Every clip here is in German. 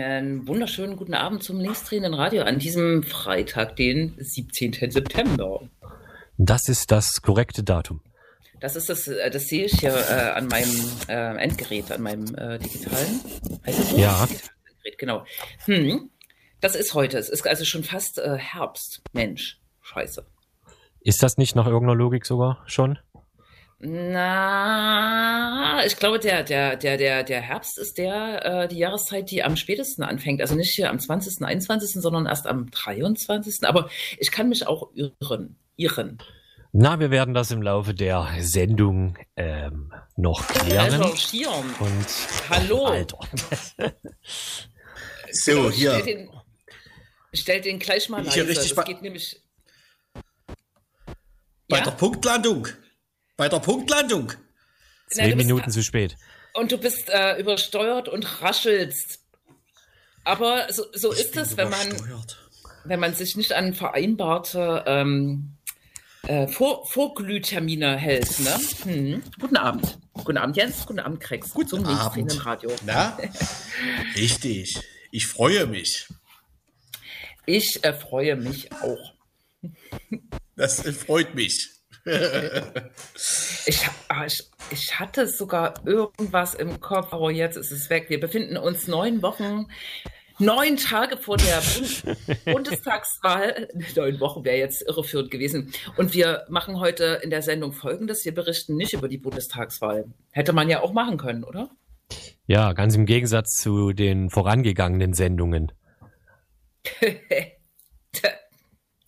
Einen wunderschönen guten Abend zum linksdrehenden Radio an diesem Freitag, den 17. September. Das ist das korrekte Datum. Das ist das, äh, das sehe ich hier äh, an meinem äh, Endgerät, an meinem äh, digitalen. Heißt das so? Ja. Endgerät, genau. Hm, das ist heute. Es ist also schon fast äh, Herbst. Mensch, scheiße. Ist das nicht nach irgendeiner Logik sogar schon? Na, ich glaube, der, der, der, der, der Herbst ist der, äh, die Jahreszeit, die am spätesten anfängt. Also nicht hier am 20., 21., sondern erst am 23. Aber ich kann mich auch irren. irren. Na, wir werden das im Laufe der Sendung ähm, noch klären. Recherchieren. Und Hallo. Alter. so, hier. Stell den, stell den gleich mal leise. Richtig das geht nämlich. Bei ja? der Punktlandung. Bei der Punktlandung. Zehn Na, Minuten zu spät. Und du bist äh, übersteuert und raschelst. Aber so, so ist es, wenn man, wenn man sich nicht an vereinbarte ähm, äh, Vor Vorglühtermine hält. Ne? Hm. Guten Abend. Guten Abend, Jens. Guten Abend, Krex. Guten Zum Abend. Radio. Na? Richtig. Ich freue mich. Ich äh, freue mich auch. Das äh, freut mich. Ich, ah, ich, ich, hatte sogar irgendwas im Kopf, aber jetzt ist es weg. Wir befinden uns neun Wochen, neun Tage vor der Bund Bundestagswahl. Neun Wochen wäre jetzt irreführend gewesen. Und wir machen heute in der Sendung Folgendes. Wir berichten nicht über die Bundestagswahl. Hätte man ja auch machen können, oder? Ja, ganz im Gegensatz zu den vorangegangenen Sendungen.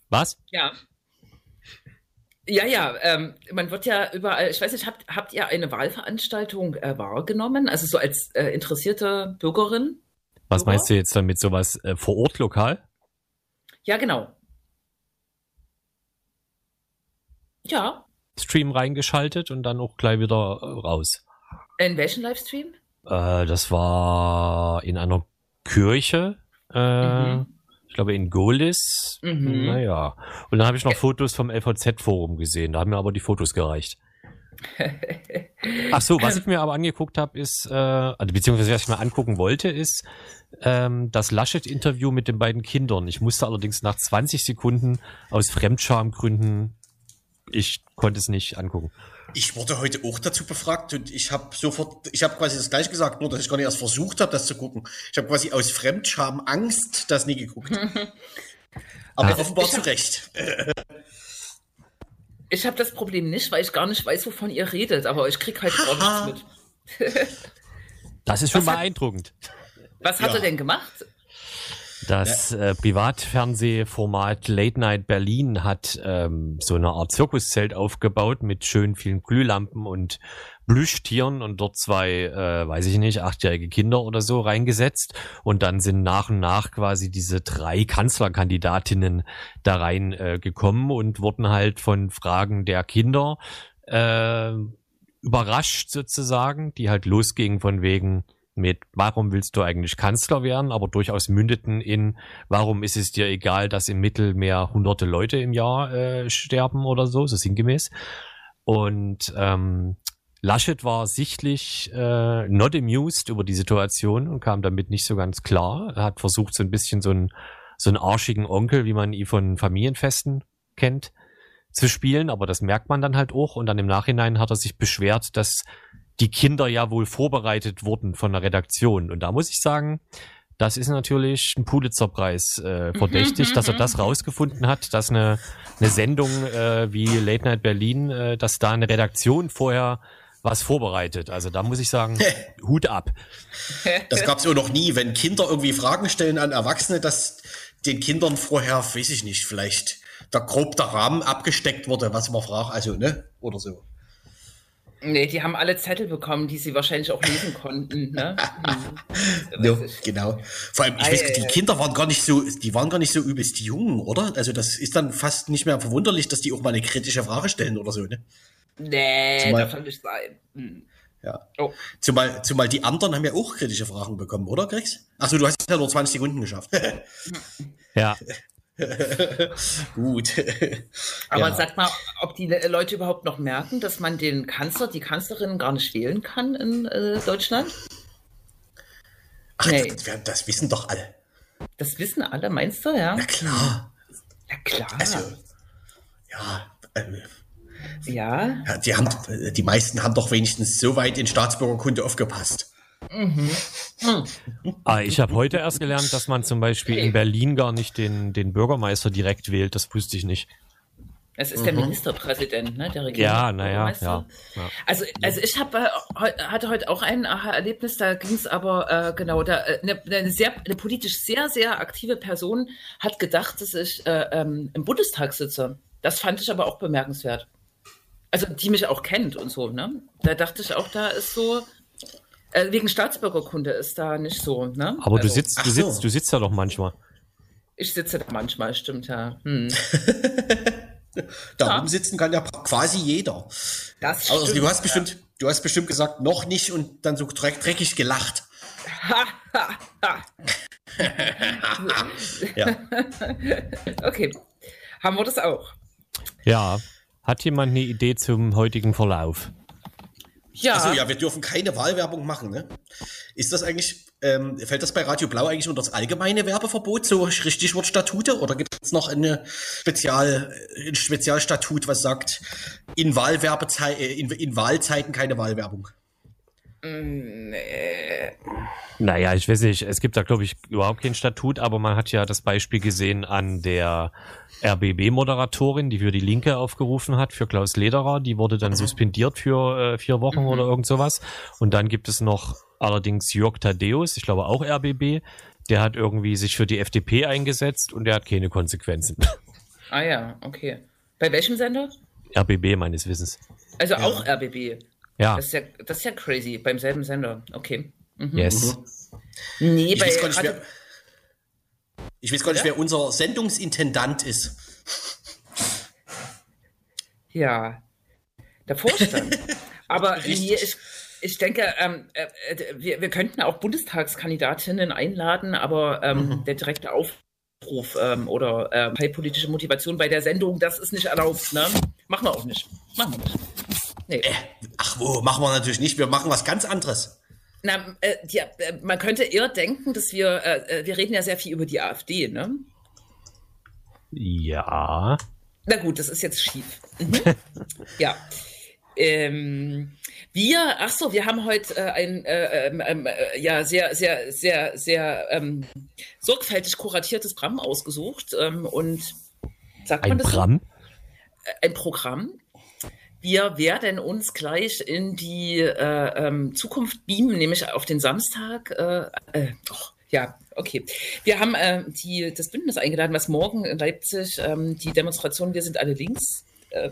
Was? Ja. Ja, ja, ähm, man wird ja überall, ich weiß nicht, habt, habt ihr eine Wahlveranstaltung äh, wahrgenommen? Also so als äh, interessierte Bürgerin? Was Bürger? meinst du jetzt damit, sowas äh, vor Ort lokal? Ja, genau. Ja. Stream reingeschaltet und dann auch gleich wieder äh, raus. In welchen Livestream? Äh, das war in einer Kirche. Äh, mhm glaube in Golis. Mhm. Naja. Und dann habe ich noch Fotos vom LVZ-Forum gesehen. Da haben mir aber die Fotos gereicht. Ach so, was ich mir aber angeguckt habe, ist, äh, also beziehungsweise was ich mir angucken wollte, ist ähm, das Laschet-Interview mit den beiden Kindern. Ich musste allerdings nach 20 Sekunden aus Fremdschamgründen, ich konnte es nicht angucken. Ich wurde heute auch dazu befragt und ich habe sofort, ich habe quasi das gleiche gesagt, nur dass ich gar nicht erst versucht habe, das zu gucken. Ich habe quasi aus Fremdscham Angst das nie geguckt. Aber Ach, offenbar zu Recht. ich habe das Problem nicht, weil ich gar nicht weiß, wovon ihr redet, aber ich krieg halt gar nichts mit. das ist schon was beeindruckend. Hat, was hat ja. er denn gemacht? Das äh, Privatfernsehformat Late Night Berlin hat ähm, so eine Art Zirkuszelt aufgebaut mit schön vielen Glühlampen und Plüschtieren und dort zwei, äh, weiß ich nicht, achtjährige Kinder oder so reingesetzt. Und dann sind nach und nach quasi diese drei Kanzlerkandidatinnen da rein äh, gekommen und wurden halt von Fragen der Kinder äh, überrascht sozusagen, die halt losgingen von wegen, mit warum willst du eigentlich Kanzler werden, aber durchaus mündeten in warum ist es dir egal, dass im Mittelmeer hunderte Leute im Jahr äh, sterben oder so, so sinngemäß. Und ähm, Laschet war sichtlich äh, not amused über die Situation und kam damit nicht so ganz klar. Er hat versucht, so ein bisschen so einen, so einen arschigen Onkel, wie man ihn von Familienfesten kennt, zu spielen, aber das merkt man dann halt auch. Und dann im Nachhinein hat er sich beschwert, dass die Kinder ja wohl vorbereitet wurden von der Redaktion. Und da muss ich sagen, das ist natürlich ein Pulitzerpreis äh, verdächtig, dass er das rausgefunden hat, dass eine, eine Sendung äh, wie Late Night Berlin, äh, dass da eine Redaktion vorher was vorbereitet. Also da muss ich sagen, Hut ab. Das gab es ja noch nie, wenn Kinder irgendwie Fragen stellen an Erwachsene, dass den Kindern vorher, weiß ich nicht, vielleicht der grob der Rahmen abgesteckt wurde, was man fragt, also ne, oder so. Nee, die haben alle Zettel bekommen, die sie wahrscheinlich auch lesen konnten. Ne? no, genau. Vor allem, ich weiß, die Kinder waren gar nicht so, die waren gar nicht so übelst jung, oder? Also das ist dann fast nicht mehr verwunderlich, dass die auch mal eine kritische Frage stellen oder so, ne? Nee, zumal, das kann nicht sein. Hm. Ja. Oh. Zumal, zumal die anderen haben ja auch kritische Fragen bekommen, oder, Grex? Achso, du hast ja nur 20 Sekunden geschafft. ja. Gut. Aber ja. sag mal, ob die Leute überhaupt noch merken, dass man den Kanzler, die Kanzlerin gar nicht wählen kann in äh, Deutschland? Ach, nee. das, das, wissen doch alle. Das wissen alle, meinst du, ja? Na klar. Na klar. Also, ja, äh, ja. ja. Die, haben, die meisten haben doch wenigstens so weit in Staatsbürgerkunde aufgepasst. Mhm. Ah, ich habe heute erst gelernt, dass man zum Beispiel in Berlin gar nicht den, den Bürgermeister direkt wählt. Das wusste ich nicht. Es ist mhm. der Ministerpräsident, ne, der Regierung. Ja, naja, ja, ja. Also, also ich habe äh, hatte heute auch ein Aha-Erlebnis, da ging es aber äh, genau, da eine, äh, eine sehr eine politisch sehr sehr aktive Person hat gedacht, dass ich äh, ähm, im Bundestag sitze. Das fand ich aber auch bemerkenswert. Also die mich auch kennt und so, ne? Da dachte ich auch, da ist so äh, wegen Staatsbürgerkunde ist da nicht so, ne? Aber also, du sitzt, du sitzt, so. du sitzt ja doch manchmal. Ich sitze da manchmal, stimmt ja. Hm. Da ja. sitzen kann ja quasi jeder. Das also, du hast bestimmt, ja. du hast bestimmt gesagt, noch nicht und dann so dreckig gelacht. ja. Okay. Haben wir das auch? Ja. Hat jemand eine Idee zum heutigen Verlauf? Ja. Also ja, wir dürfen keine Wahlwerbung machen, ne? Ist das eigentlich, ähm, fällt das bei Radio Blau eigentlich unter das allgemeine Werbeverbot, so Stichwort Statute, oder gibt es noch eine Spezial, ein Spezialstatut, was sagt, in, Wahlwerbezei äh, in, in Wahlzeiten keine Wahlwerbung? Nee. Naja, ich weiß nicht, es gibt da, glaube ich, überhaupt kein Statut, aber man hat ja das Beispiel gesehen an der RBB-Moderatorin, die für die Linke aufgerufen hat, für Klaus Lederer. Die wurde dann suspendiert für äh, vier Wochen mhm. oder irgend sowas. Und dann gibt es noch allerdings Jörg Thaddeus, ich glaube auch RBB, der hat irgendwie sich für die FDP eingesetzt und der hat keine Konsequenzen. Ah ja, okay. Bei welchem Sender? RBB meines Wissens. Also auch ja. RBB. Ja. Das ist ja, das ist ja crazy, beim selben Sender. Okay. Mhm. Yes. Mhm. Nee, ich bei weiß gar nicht, wer, ich weiß gar nicht, wer unser Sendungsintendant ist. Ja, der Vorstand. Aber nee, ich, ich denke, ähm, äh, wir, wir könnten auch Bundestagskandidatinnen einladen, aber ähm, mhm. der direkte Aufruf ähm, oder äh, politische Motivation bei der Sendung, das ist nicht erlaubt. Ne? Machen wir auch nicht. Machen wir nicht. Nee. Äh, ach wo, machen wir natürlich nicht. Wir machen was ganz anderes. Na, äh, die, äh, man könnte eher denken, dass wir, äh, äh wir reden ja sehr viel über die AfD, ne? Ja. Na gut, das ist jetzt schief. Mhm. ja. Ähm, wir, ach so, wir haben heute äh, ein äh, ähm, ähm, äh, ja sehr, sehr, sehr, sehr ähm, sorgfältig kuratiertes Programm ausgesucht ähm, und sagt man ein das? Programm? So? Ein Programm. Wir werden uns gleich in die äh, ähm, Zukunft beamen, nämlich auf den Samstag. Äh, äh, oh, ja, okay. Wir haben äh, die, das Bündnis eingeladen, was morgen in Leipzig ähm, die Demonstration Wir sind alle links äh,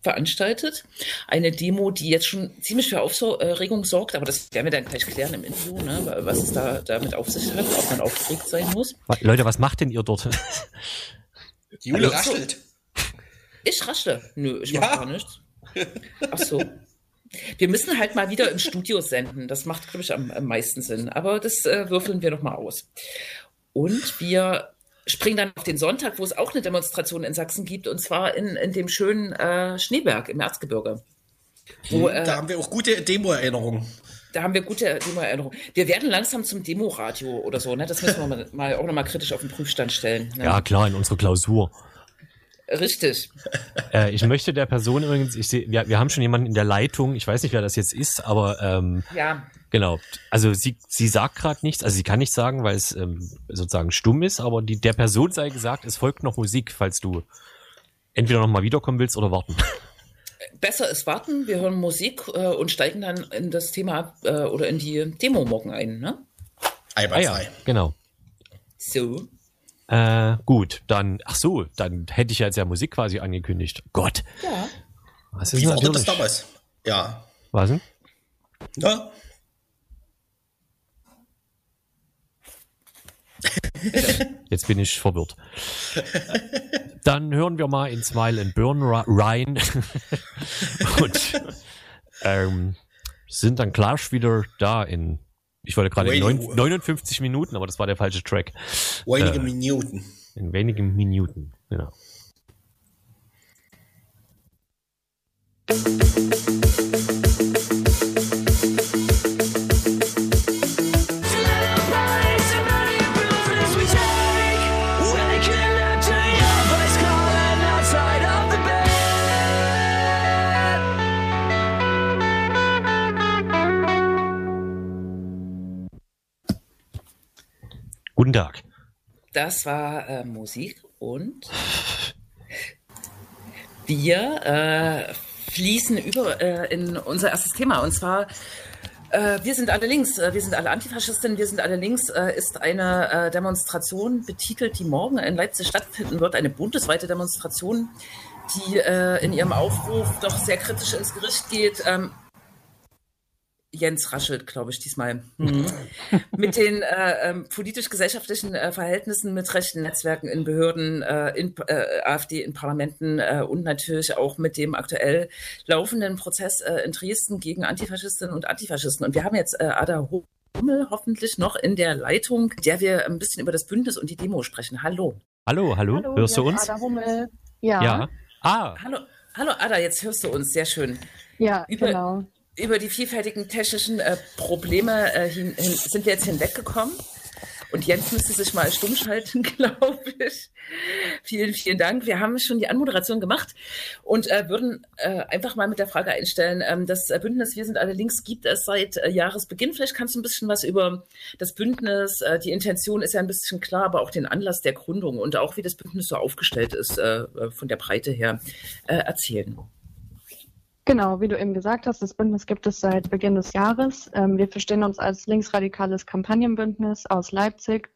veranstaltet. Eine Demo, die jetzt schon ziemlich für Aufregung sorgt, aber das werden wir dann gleich klären im Interview, ne, was es da damit auf sich hat, ob man aufgeregt sein muss. Leute, was macht denn ihr dort? Die Jule also, raschelt. Ich raschle. Nö, ich ja. mache gar nichts. Ach so. Wir müssen halt mal wieder im Studio senden. Das macht, glaube ich, am, am, meisten Sinn. Aber das äh, würfeln wir noch mal aus. Und wir springen dann auf den Sonntag, wo es auch eine Demonstration in Sachsen gibt, und zwar in, in dem schönen äh, Schneeberg im Erzgebirge. Wo, hm, äh, da haben wir auch gute Demo-Erinnerungen. Da haben wir gute Demo-Erinnerungen. Wir werden langsam zum Demo-Radio oder so. Ne? Das müssen wir mal, mal auch noch mal kritisch auf den Prüfstand stellen. Ne? Ja, klar, in unserer Klausur. Richtig. Äh, ich möchte der Person übrigens, ich sehe, wir, wir haben schon jemanden in der Leitung, ich weiß nicht, wer das jetzt ist, aber ähm, ja. genau. Also sie, sie sagt gerade nichts, also sie kann nichts sagen, weil es ähm, sozusagen stumm ist, aber die, der Person sei gesagt, es folgt noch Musik, falls du entweder nochmal wiederkommen willst oder warten. Besser ist warten, wir hören Musik äh, und steigen dann in das Thema äh, oder in die Demo morgen ein, ne? Einwandfrei. Ah, ja, genau. So. Äh, gut, dann, ach so, dann hätte ich jetzt ja Musik quasi angekündigt. Gott. Ja. Was ist Wie war das damals? Ja. Was denn? Ja. Jetzt bin ich verwirrt. Dann hören wir mal in Smile and Burn rein und ähm, sind dann gleich wieder da in ich wollte gerade 59 Minuten, aber das war der falsche Track. Wenige äh, Minuten. In wenigen Minuten, genau. Guten Tag. Das war äh, Musik und wir äh, fließen über äh, in unser erstes Thema und zwar äh, wir sind alle links, äh, wir sind alle Antifaschistinnen, wir sind alle links äh, ist eine Demonstration betitelt, die morgen in Leipzig stattfinden wird, eine bundesweite Demonstration, die in ihrem Aufruf doch sehr kritisch ins Gericht geht. Jens raschelt, glaube ich, diesmal. Mhm. mit den äh, ähm, politisch-gesellschaftlichen äh, Verhältnissen mit rechten Netzwerken in Behörden, äh, in äh, AfD in Parlamenten äh, und natürlich auch mit dem aktuell laufenden Prozess äh, in Dresden gegen Antifaschistinnen und Antifaschisten. Und wir haben jetzt Ada Hummel hoffentlich noch in der Leitung, der wir ein bisschen über das Bündnis und die Demo sprechen. Hallo. Hallo, hallo. hallo hörst du uns? Ada Hummel. Ja. ja. Ah. Hallo, hallo Ada, jetzt hörst du uns. Sehr schön. Ja, über, genau über die vielfältigen technischen äh, Probleme äh, hin, hin, sind wir jetzt hinweggekommen. Und Jens müsste sich mal stumm schalten, glaube ich. Vielen, vielen Dank. Wir haben schon die Anmoderation gemacht und äh, würden äh, einfach mal mit der Frage einstellen, ähm, das Bündnis Wir sind alle links gibt es seit äh, Jahresbeginn. Vielleicht kannst du ein bisschen was über das Bündnis, äh, die Intention ist ja ein bisschen klar, aber auch den Anlass der Gründung und auch wie das Bündnis so aufgestellt ist äh, äh, von der Breite her erzählen. Genau, wie du eben gesagt hast, das Bündnis gibt es seit Beginn des Jahres. Ähm, wir verstehen uns als linksradikales Kampagnenbündnis aus Leipzig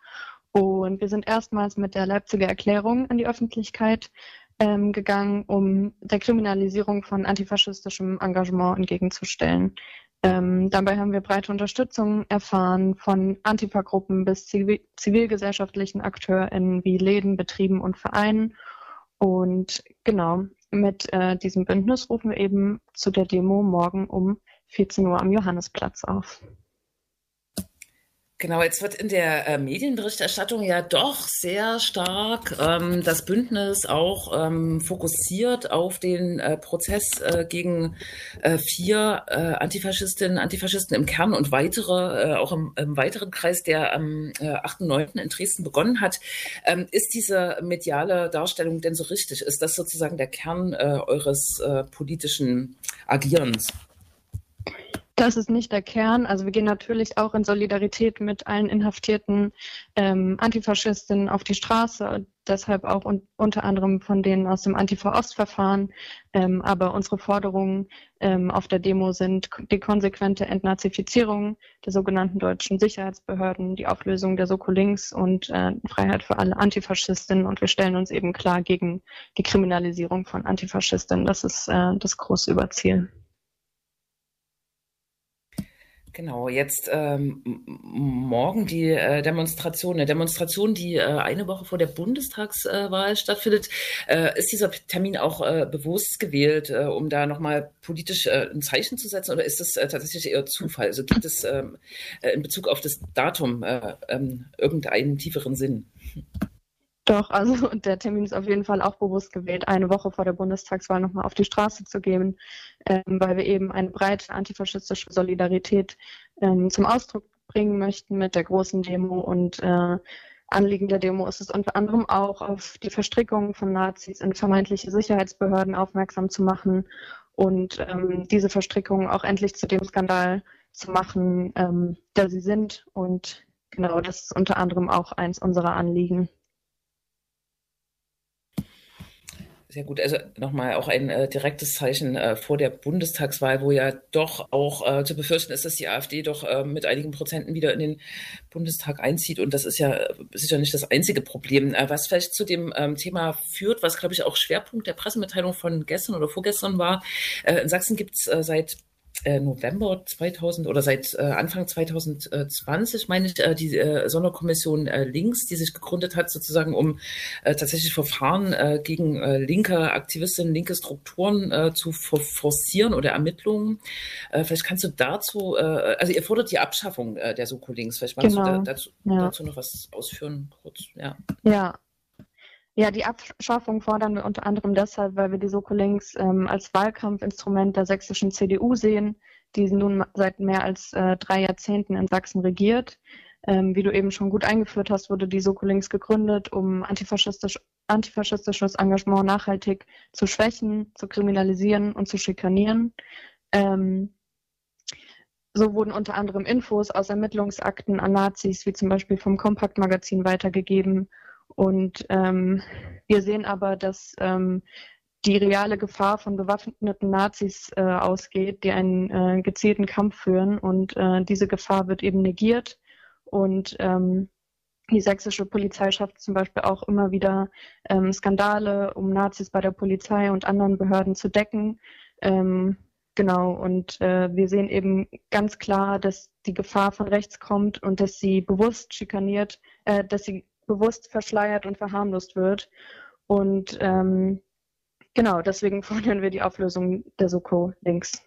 und wir sind erstmals mit der Leipziger Erklärung in die Öffentlichkeit ähm, gegangen, um der Kriminalisierung von antifaschistischem Engagement entgegenzustellen. Ähm, dabei haben wir breite Unterstützung erfahren von Antifa-Gruppen bis zivil zivilgesellschaftlichen AkteurInnen wie Läden, Betrieben und Vereinen. Und genau, mit äh, diesem Bündnis rufen wir eben zu der Demo morgen um 14 Uhr am Johannesplatz auf. Genau, jetzt wird in der äh, Medienberichterstattung ja doch sehr stark ähm, das Bündnis auch ähm, fokussiert auf den äh, Prozess äh, gegen äh, vier äh, Antifaschistinnen, Antifaschisten im Kern und weitere, äh, auch im, im weiteren Kreis, der am äh, 8.9. in Dresden begonnen hat. Ähm, ist diese mediale Darstellung denn so richtig? Ist das sozusagen der Kern äh, eures äh, politischen Agierens? Das ist nicht der Kern. Also wir gehen natürlich auch in Solidarität mit allen inhaftierten ähm, Antifaschistinnen auf die Straße, deshalb auch un unter anderem von denen aus dem Antifa-Ost-Verfahren. Ähm, aber unsere Forderungen ähm, auf der Demo sind die konsequente Entnazifizierung der sogenannten deutschen Sicherheitsbehörden, die Auflösung der Soko Links und äh, Freiheit für alle Antifaschistinnen. Und wir stellen uns eben klar gegen die Kriminalisierung von Antifaschistinnen. Das ist äh, das große Überziel. Genau, jetzt ähm, morgen die äh, Demonstration, eine Demonstration, die äh, eine Woche vor der Bundestagswahl äh, stattfindet. Äh, ist dieser Termin auch äh, bewusst gewählt, äh, um da nochmal politisch ein Zeichen zu setzen oder ist das tatsächlich eher Zufall? Also gibt es ähm, in Bezug auf das Datum ähm, irgendeinen tieferen Sinn? Doch, also der Termin ist auf jeden Fall auch bewusst gewählt, eine Woche vor der Bundestagswahl nochmal auf die Straße zu gehen, ähm, weil wir eben eine breite antifaschistische Solidarität ähm, zum Ausdruck bringen möchten mit der großen Demo und äh, Anliegen der Demo ist es unter anderem auch, auf die Verstrickung von Nazis in vermeintliche Sicherheitsbehörden aufmerksam zu machen und ähm, diese Verstrickung auch endlich zu dem Skandal zu machen, ähm, der sie sind. Und genau, das ist unter anderem auch eins unserer Anliegen. Sehr gut. Also nochmal auch ein äh, direktes Zeichen äh, vor der Bundestagswahl, wo ja doch auch äh, zu befürchten ist, dass die AfD doch äh, mit einigen Prozenten wieder in den Bundestag einzieht. Und das ist ja äh, sicher nicht das einzige Problem. Äh, was vielleicht zu dem ähm, Thema führt, was, glaube ich, auch Schwerpunkt der Pressemitteilung von gestern oder vorgestern war. in Sachsen gibt es seit äh, November 2000 oder seit äh, Anfang 2020, meine ich, äh, die äh, Sonderkommission äh, Links, die sich gegründet hat, sozusagen, um äh, tatsächlich Verfahren äh, gegen äh, linke Aktivistinnen, linke Strukturen äh, zu forcieren oder Ermittlungen. Äh, vielleicht kannst du dazu, äh, also ihr fordert die Abschaffung äh, der Soko-Links. Vielleicht magst genau. du da, dazu, ja. dazu noch was ausführen, kurz. Ja. ja, ja, die Abschaffung fordern wir unter anderem deshalb, weil wir die Soko Links ähm, als Wahlkampfinstrument der sächsischen CDU sehen, die nun seit mehr als äh, drei Jahrzehnten in Sachsen regiert. Ähm, wie du eben schon gut eingeführt hast, wurde die Soko Links gegründet, um antifaschistisch, antifaschistisches Engagement nachhaltig zu schwächen, zu kriminalisieren und zu schikanieren. Ähm, so wurden unter anderem Infos aus Ermittlungsakten an Nazis, wie zum Beispiel vom Kompaktmagazin, weitergegeben. Und ähm, wir sehen aber, dass ähm, die reale Gefahr von bewaffneten Nazis äh, ausgeht, die einen äh, gezielten Kampf führen. Und äh, diese Gefahr wird eben negiert. Und ähm, die sächsische Polizei schafft zum Beispiel auch immer wieder ähm, Skandale, um Nazis bei der Polizei und anderen Behörden zu decken. Ähm, genau, und äh, wir sehen eben ganz klar, dass die Gefahr von rechts kommt und dass sie bewusst schikaniert, äh, dass sie bewusst verschleiert und verharmlost wird. Und ähm, genau, deswegen fordern wir die Auflösung der Soko links.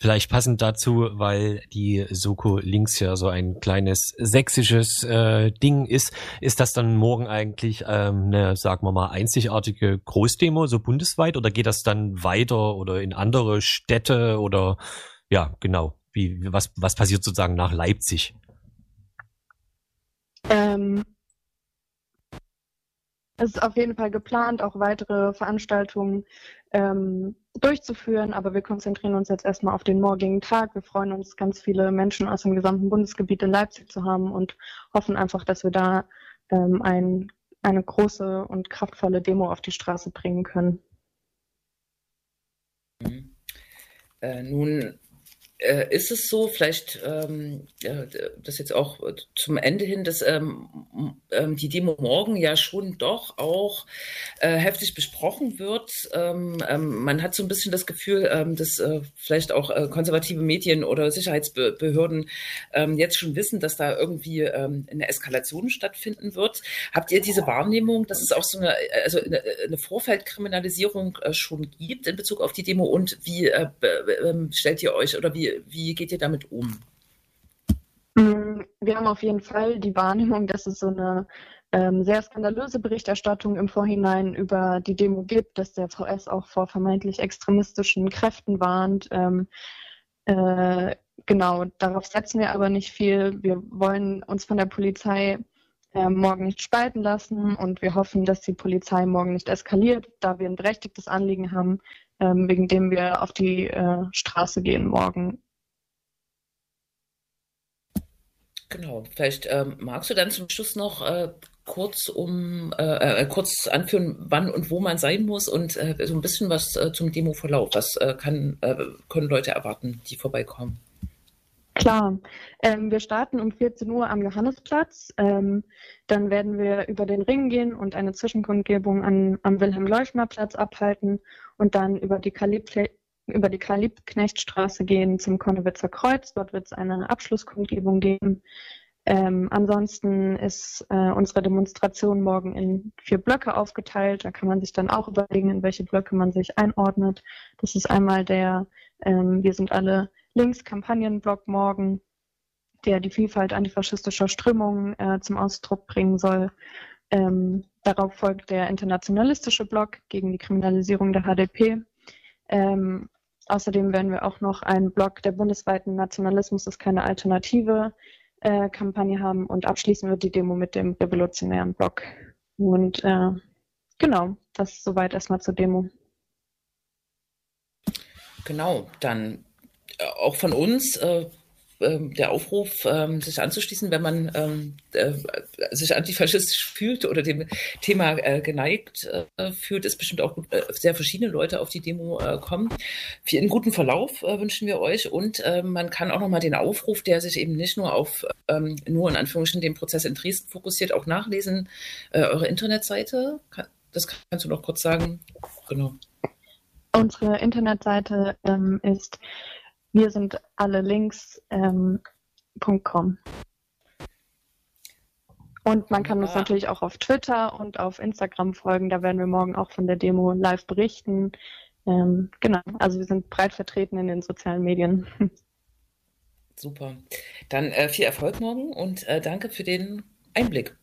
Vielleicht passend dazu, weil die Soko links ja so ein kleines sächsisches äh, Ding ist, ist das dann morgen eigentlich ähm, eine, sagen wir mal, einzigartige Großdemo, so bundesweit, oder geht das dann weiter oder in andere Städte oder ja, genau. Wie, was, was passiert sozusagen nach Leipzig? Ähm, es ist auf jeden Fall geplant, auch weitere Veranstaltungen ähm, durchzuführen, aber wir konzentrieren uns jetzt erstmal auf den morgigen Tag. Wir freuen uns, ganz viele Menschen aus dem gesamten Bundesgebiet in Leipzig zu haben und hoffen einfach, dass wir da ähm, ein, eine große und kraftvolle Demo auf die Straße bringen können. Mhm. Äh, nun äh, ist es so, vielleicht ähm, das jetzt auch zum Ende hin, dass ähm, ähm, die Demo morgen ja schon doch auch äh, heftig besprochen wird. Ähm, ähm, man hat so ein bisschen das Gefühl, ähm, dass äh, vielleicht auch äh, konservative Medien oder Sicherheitsbehörden jetzt schon wissen, dass da irgendwie eine Eskalation stattfinden wird. Habt ihr diese Wahrnehmung, dass es auch so eine, also eine, eine Vorfeldkriminalisierung äh, schon gibt in Bezug auf die Demo und wie äh, stellt ihr euch oder wie wie, geht ihr damit um? Wir haben auf jeden Fall die Wahrnehmung, dass es so eine ähm, sehr skandalöse Berichterstattung im Vorhinein über die Demo gibt, dass der VS auch vor vermeintlich extremistischen Kräften warnt. Ähm, äh, genau, darauf setzen wir aber nicht viel. Wir wollen uns von der Polizei äh, morgen nicht spalten lassen und wir hoffen, dass die Polizei morgen nicht eskaliert, da wir ein berechtigtes Anliegen haben, ähm, wegen dem wir auf die äh, Straße gehen morgen. Genau, vielleicht ähm, magst du dann zum Schluss noch äh, kurz um äh, äh, kurz anführen, wann und wo man sein muss und äh, so ein bisschen was äh, zum Demoverlauf. Was kann, können Leute erwarten, die vorbeikommen? Klar. Ähm, wir starten um 14 Uhr am Johannesplatz. Ähm, dann werden wir über den Ring gehen und eine Zwischenkundgebung an, am Wilhelm-Leuschner-Platz abhalten und dann über die Kalib über die Kalibknechtstraße gehen zum Konnewitzer Kreuz. Dort wird es eine Abschlusskundgebung geben. Ähm, ansonsten ist äh, unsere Demonstration morgen in vier Blöcke aufgeteilt. Da kann man sich dann auch überlegen, in welche Blöcke man sich einordnet. Das ist einmal der ähm, Wir sind alle links Kampagnenblock morgen, der die Vielfalt antifaschistischer Strömungen äh, zum Ausdruck bringen soll. Ähm, darauf folgt der internationalistische Block gegen die Kriminalisierung der HDP. Ähm, außerdem werden wir auch noch einen Block der bundesweiten Nationalismus ist keine Alternative äh, Kampagne haben und abschließen wird die Demo mit dem revolutionären Block. Und äh, genau, das soweit erstmal zur Demo. Genau, dann auch von uns äh, ähm, der Aufruf, ähm, sich anzuschließen, wenn man ähm, äh, sich antifaschistisch fühlt oder dem Thema äh, geneigt äh, fühlt, ist bestimmt auch äh, sehr verschiedene Leute auf die Demo äh, kommen. Für einen guten Verlauf äh, wünschen wir euch und äh, man kann auch nochmal den Aufruf, der sich eben nicht nur auf ähm, nur in Anführungsstrichen den Prozess in Dresden fokussiert, auch nachlesen. Äh, eure Internetseite, das kannst du noch kurz sagen. Genau. Unsere Internetseite ähm, ist wir sind alle links.com. Ähm, und man kann uns natürlich auch auf Twitter und auf Instagram folgen. Da werden wir morgen auch von der Demo live berichten. Ähm, genau, also wir sind breit vertreten in den sozialen Medien. Super. Dann äh, viel Erfolg morgen und äh, danke für den Einblick.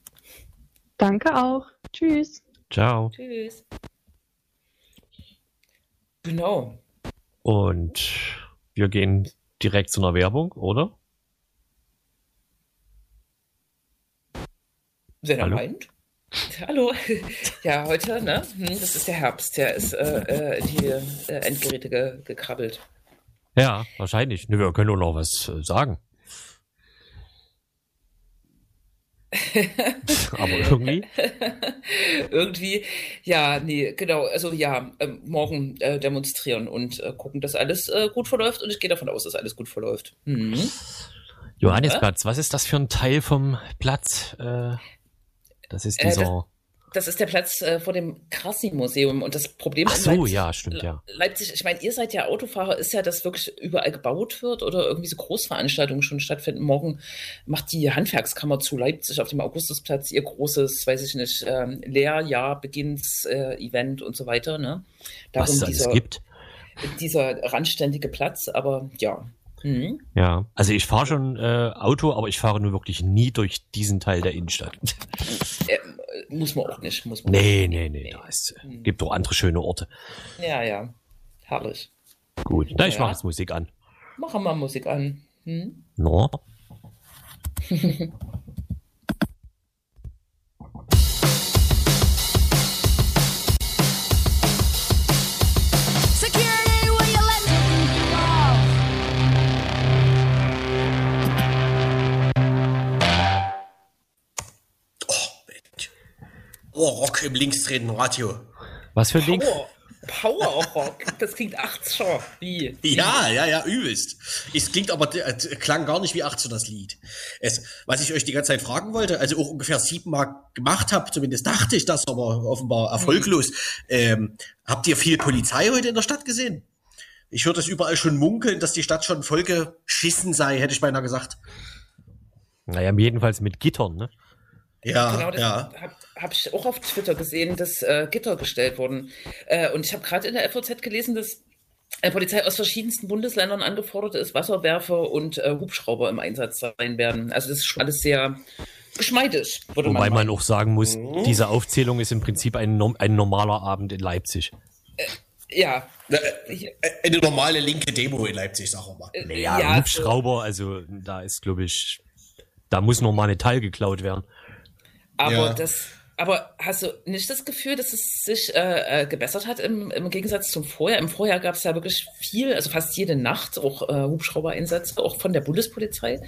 Danke auch. Tschüss. Ciao. Tschüss. Genau. Und wir gehen direkt zu einer Werbung, oder? Wenn er meint. Hallo. Ja, heute, ne? Hm, das ist der Herbst. Der ist äh, äh, die äh, Endgeräte ge gekrabbelt. Ja, wahrscheinlich. Ne, wir können doch noch was äh, sagen. Aber irgendwie. irgendwie, ja, nee, genau. Also ja, ähm, morgen äh, demonstrieren und äh, gucken, dass alles äh, gut verläuft. Und ich gehe davon aus, dass alles gut verläuft. Mhm. Johannisplatz, was ist das für ein Teil vom Platz? Äh, das ist dieser. Das, ist der Platz äh, vor dem Krassi-Museum. Und das Problem Ach so, Leipzig, ja, stimmt, ja. Leipzig, ich meine, ihr seid ja Autofahrer, ist ja, dass wirklich überall gebaut wird oder irgendwie so Großveranstaltungen schon stattfinden. Morgen macht die Handwerkskammer zu Leipzig auf dem Augustusplatz ihr großes, weiß ich nicht, ähm, Lehrjahr, Beginns-Event äh, und so weiter. Ne? Darum Was es alles gibt. Dieser randständige Platz, aber ja, Mhm. Ja, also ich fahre schon äh, Auto, aber ich fahre nur wirklich nie durch diesen Teil der Innenstadt. Äh, muss man auch nicht. Muss man nee, nee, nee, nee. Da ist, äh, mhm. gibt doch andere schöne Orte. Ja, ja. Herrlich. Gut, na, ich ja. mache jetzt Musik an. Machen wir Musik an. Hm? No. Power-Rock im linksdrehenden Radio. Was für ein Ding? Power-Rock, das klingt 80er. Wie? Ja, ja, ja, übelst. Es klingt aber, äh, klang gar nicht wie 80er das Lied. Es, was ich euch die ganze Zeit fragen wollte, also auch ungefähr siebenmal gemacht habe, zumindest dachte ich das, aber offenbar erfolglos. Mhm. Ähm, habt ihr viel Polizei heute in der Stadt gesehen? Ich höre das überall schon munkeln, dass die Stadt schon voll geschissen sei, hätte ich beinahe gesagt. Naja, jedenfalls mit Gittern, ne? Ja, genau, das ja. habe hab ich auch auf Twitter gesehen, dass äh, Gitter gestellt wurden. Äh, und ich habe gerade in der FOZ gelesen, dass die Polizei aus verschiedensten Bundesländern angefordert ist, Wasserwerfer und äh, Hubschrauber im Einsatz sein werden. Also das ist schon alles sehr geschmeidig. Wobei man, man, auch sagen muss, mhm. diese Aufzählung ist im Prinzip ein, ein normaler Abend in Leipzig. Äh, ja. Äh, eine normale linke Demo in Leipzig, sag wir mal. Naja, ja, Hubschrauber, also da ist, glaube ich, da muss noch mal Metall geklaut werden. Aber ja. das, aber hast du nicht das Gefühl, dass es sich äh, äh, gebessert hat im, im Gegensatz zum Vorjahr? Im Vorjahr gab es ja wirklich viel, also fast jede Nacht auch äh, Hubschraubereinsätze, auch von der Bundespolizei.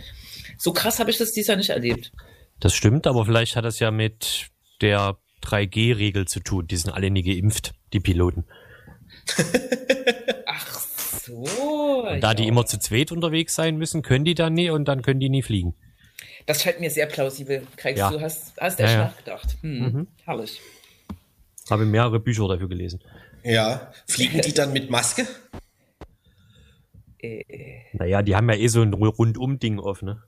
So krass habe ich das dieses Jahr nicht erlebt. Das stimmt, aber vielleicht hat das ja mit der 3G-Regel zu tun. Die sind alle nie geimpft, die Piloten. Ach so. Und da ja. die immer zu zweit unterwegs sein müssen, können die dann nie und dann können die nie fliegen. Das scheint mir sehr plausibel. Kreis, ja. du hast, hast echt ja, ja. nachgedacht. Hm, mhm. Herrlich. Habe mehrere Bücher dafür gelesen. Ja. Fliegen die dann mit Maske? Äh. Naja, die haben ja eh so ein Rundum-Ding auf, ne?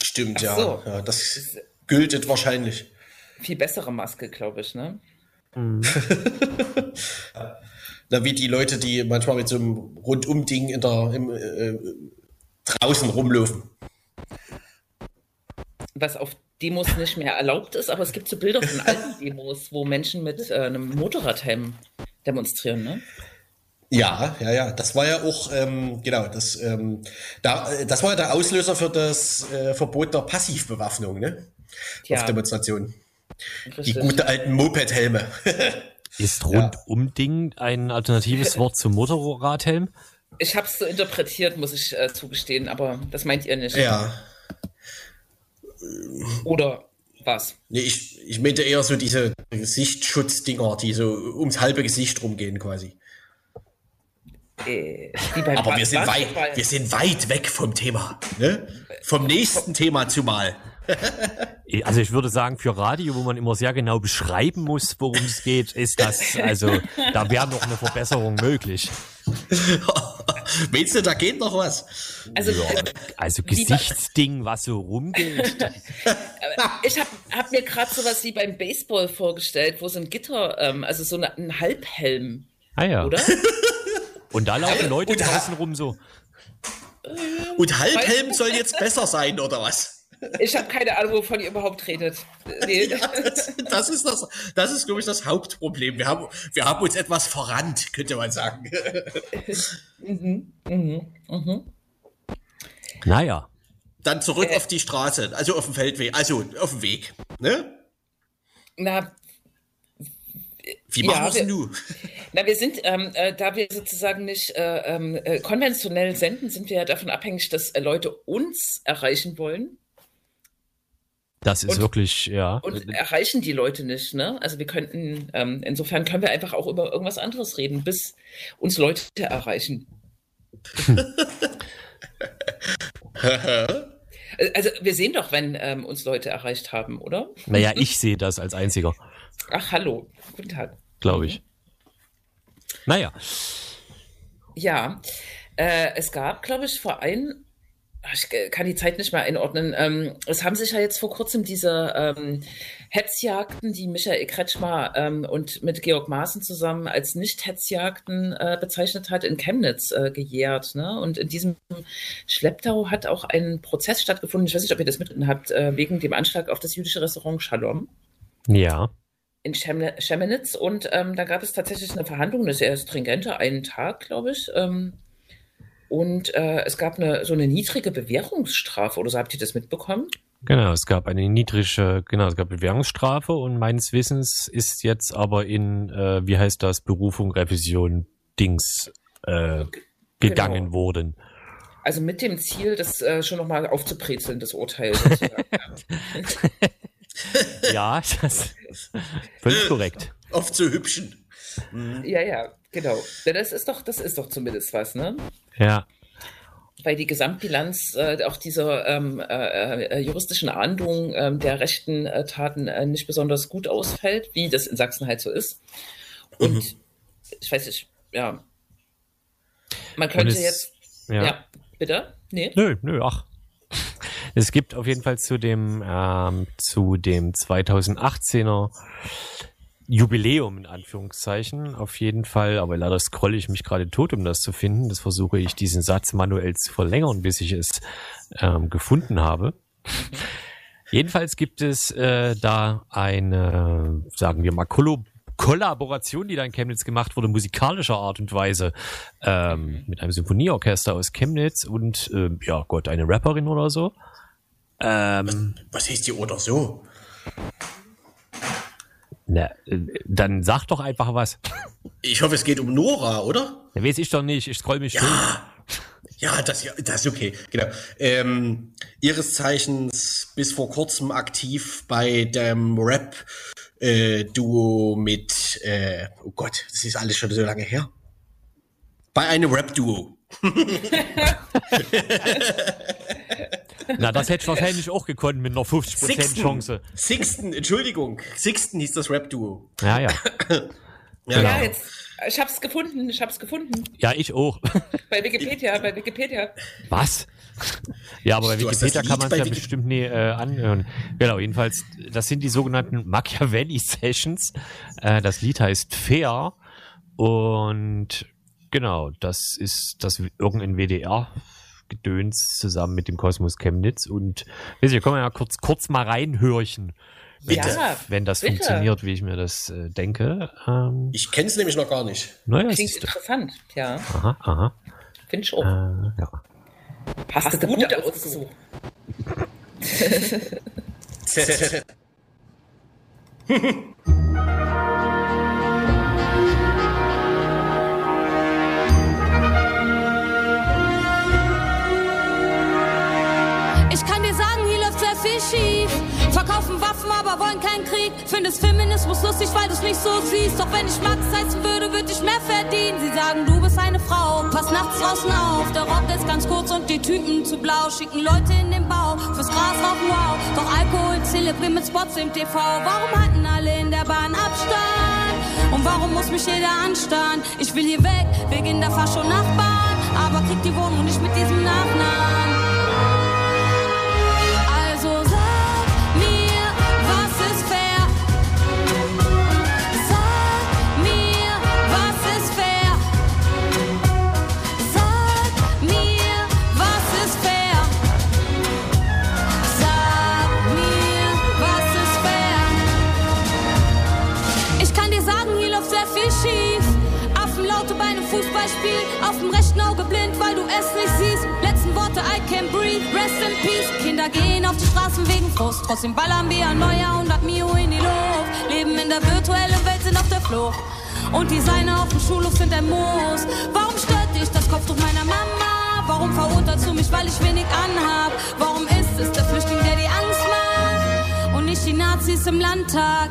Stimmt, ja. So. ja. Das gültet wahrscheinlich. Viel bessere Maske, glaube ich, ne? Mhm. Na, wie die Leute, die manchmal mit so einem Rundum-Ding in der, im, äh, draußen rumlaufen was auf Demos nicht mehr erlaubt ist, aber es gibt so Bilder von alten Demos, wo Menschen mit äh, einem Motorradhelm demonstrieren, ne? Ja, ja, ja. Das war ja auch, ähm, genau, das, ähm, da, das war ja der Auslöser für das äh, Verbot der Passivbewaffnung, ne? Ja. Auf Demonstrationen. Die gute alten Moped-Helme. Ist Rundum-Ding ein alternatives Wort zum Motorradhelm? Ich habe es so interpretiert, muss ich äh, zugestehen, aber das meint ihr nicht. Ja, oder was? Nee, ich, ich meinte eher so diese Gesichtsschutz-Dinger, die so ums halbe Gesicht rumgehen quasi. Äh, Aber wir sind, weit, wir sind weit weg vom Thema. Ne? Vom nächsten Thema zumal. Also ich würde sagen, für Radio, wo man immer sehr genau beschreiben muss, worum es geht, ist das, also da wäre noch eine Verbesserung möglich. Meinst du, da geht noch was? Also, ja, also Gesichtsding, was so rumgeht. ich habe hab mir gerade sowas wie beim Baseball vorgestellt, wo so ein Gitter, ähm, also so eine, ein Halbhelm. Ah ja. Oder? Und da laufen Leute draußen rum so. Und Halbhelm soll jetzt besser sein, oder was? Ich habe keine Ahnung, wovon ihr überhaupt redet. Nee. Ja, das ist das, das ist, glaube ich, das Hauptproblem. Wir haben, wir haben uns etwas verrannt, könnte man sagen. mhm, mhm, mhm. Naja. Dann zurück äh. auf die Straße, also auf dem Feldweg, also auf dem Weg. Ne? Na, wie machen ja, wir du? Na, wir sind, ähm, äh, da wir sozusagen nicht äh, ähm, äh, konventionell senden, sind wir ja davon abhängig, dass äh, Leute uns erreichen wollen. Das ist und, wirklich, ja. Und erreichen die Leute nicht, ne? Also wir könnten, ähm, insofern können wir einfach auch über irgendwas anderes reden, bis uns Leute erreichen. also wir sehen doch, wenn ähm, uns Leute erreicht haben, oder? Naja, ich sehe das als einziger. Ach, hallo. Guten Tag. Glaube ich. Naja. Ja, äh, es gab, glaube ich, vor ein, ich kann die Zeit nicht mehr einordnen. Ähm, es haben sich ja jetzt vor kurzem diese ähm, Hetzjagden, die Michael Kretschmer ähm, und mit Georg Maaßen zusammen als Nicht-Hetzjagden äh, bezeichnet hat, in Chemnitz äh, gejährt. Ne? Und in diesem Schlepptau hat auch ein Prozess stattgefunden, ich weiß nicht, ob ihr das mitgenommen habt, äh, wegen dem Anschlag auf das jüdische Restaurant Shalom. Ja in Chemnitz und ähm, da gab es tatsächlich eine Verhandlung, eine sehr stringente, einen Tag, glaube ich. Ähm, und äh, es gab eine, so eine niedrige Bewährungsstrafe, oder so habt ihr das mitbekommen? Genau, es gab eine niedrige, genau, es gab Bewährungsstrafe und meines Wissens ist jetzt aber in, äh, wie heißt das, Berufung, Revision, Dings äh, gegangen genau. worden. Also mit dem Ziel, das äh, schon nochmal aufzubrezeln, das Urteil. ja, das ist völlig korrekt. Oft zu hübschen. Mhm. Ja, ja, genau. Das ist doch, das ist doch zumindest was, ne? Ja. Weil die Gesamtbilanz äh, auch dieser ähm, äh, äh, juristischen Ahndung äh, der rechten äh, Taten äh, nicht besonders gut ausfällt, wie das in Sachsen halt so ist. Und mhm. ich weiß nicht, ja. Man könnte es, jetzt. Ja. ja, bitte? Nee. Nö, nö, ach. Es gibt auf jeden Fall zu dem, ähm, zu dem 2018er Jubiläum in Anführungszeichen auf jeden Fall, aber leider scrolle ich mich gerade tot, um das zu finden. Das versuche ich diesen Satz manuell zu verlängern, bis ich es ähm, gefunden habe. Jedenfalls gibt es äh, da eine, sagen wir mal, Kolo Kollaboration, die da in Chemnitz gemacht wurde, musikalischer Art und Weise, ähm, mit einem Symphonieorchester aus Chemnitz und, äh, ja Gott, eine Rapperin oder so. Ähm, was, was heißt die oder so? Na, äh, dann sag doch einfach was. Ich hoffe, es geht um Nora, oder? Ja, weiß ich doch nicht. Ich scroll mich ja. Durch. Ja, das, das ist okay. Genau. Ähm, ihres Zeichens bis vor kurzem aktiv bei dem Rap-Duo äh, mit, äh, oh Gott, das ist alles schon so lange her. Bei einem Rap-Duo. Na, das hätte ich wahrscheinlich auch gekonnt mit einer 50% Sixten, Chance. Sixten, Entschuldigung. Sixten hieß das Rap-Duo. Ja, ja. ja, genau. ja, jetzt. Ich hab's gefunden, ich hab's gefunden. Ja, ich auch. Bei Wikipedia, bei Wikipedia. Was? Ja, aber bei Wikipedia kann man es ja Wiki bestimmt nie äh, anhören. Genau, jedenfalls, das sind die sogenannten Machiavelli Sessions. Äh, das Lied heißt Fair und genau, das ist das irgendein WDR Gedöns zusammen mit dem Kosmos Chemnitz. Und weiß ich, können wir ja kurz, kurz mal reinhörchen. Bitte. Ja, wenn das bitte. funktioniert, wie ich mir das äh, denke. Ähm, ich kenne es nämlich noch gar nicht. Naja, Klingt interessant, ja. Aha, aha. Finde ich auch. Äh, ja. Hast, Hast du gut, gut ausgesucht. schief. Verkaufen Waffen, aber wollen keinen Krieg. Findest Feminismus lustig, weil du's nicht so siehst. Doch wenn ich Max heißen würde, würde ich mehr verdienen. Sie sagen, du bist eine Frau, pass nachts draußen auf. Der Rock ist ganz kurz und die Typen zu blau. Schicken Leute in den Bau, fürs Gras rauchen, wow. Doch Alkohol zelebrieren mit Spots im TV. Warum halten alle in der Bahn Abstand? Und warum muss mich jeder anstarren? Ich will hier weg, wegen der Fascho-Nachbarn. Aber krieg die Wohnung nicht mit diesem Nachnamen. Fußballspiel, auf dem rechten Auge blind, weil du es nicht siehst. Letzten Worte, I can breathe, rest in peace. Kinder gehen auf die Straßen wegen Frust, trotzdem ballern wir ein neuer 100 Mio in die Luft. leben in der virtuellen Welt, sind auf der Flucht. Und die Seine auf dem Schulhof sind ein Moos. Warum stört dich das Kopftuch meiner Mama? Warum verurteilst du mich, weil ich wenig anhab? Warum ist es der Flüchtling, der die Angst macht? Und nicht die Nazis im Landtag?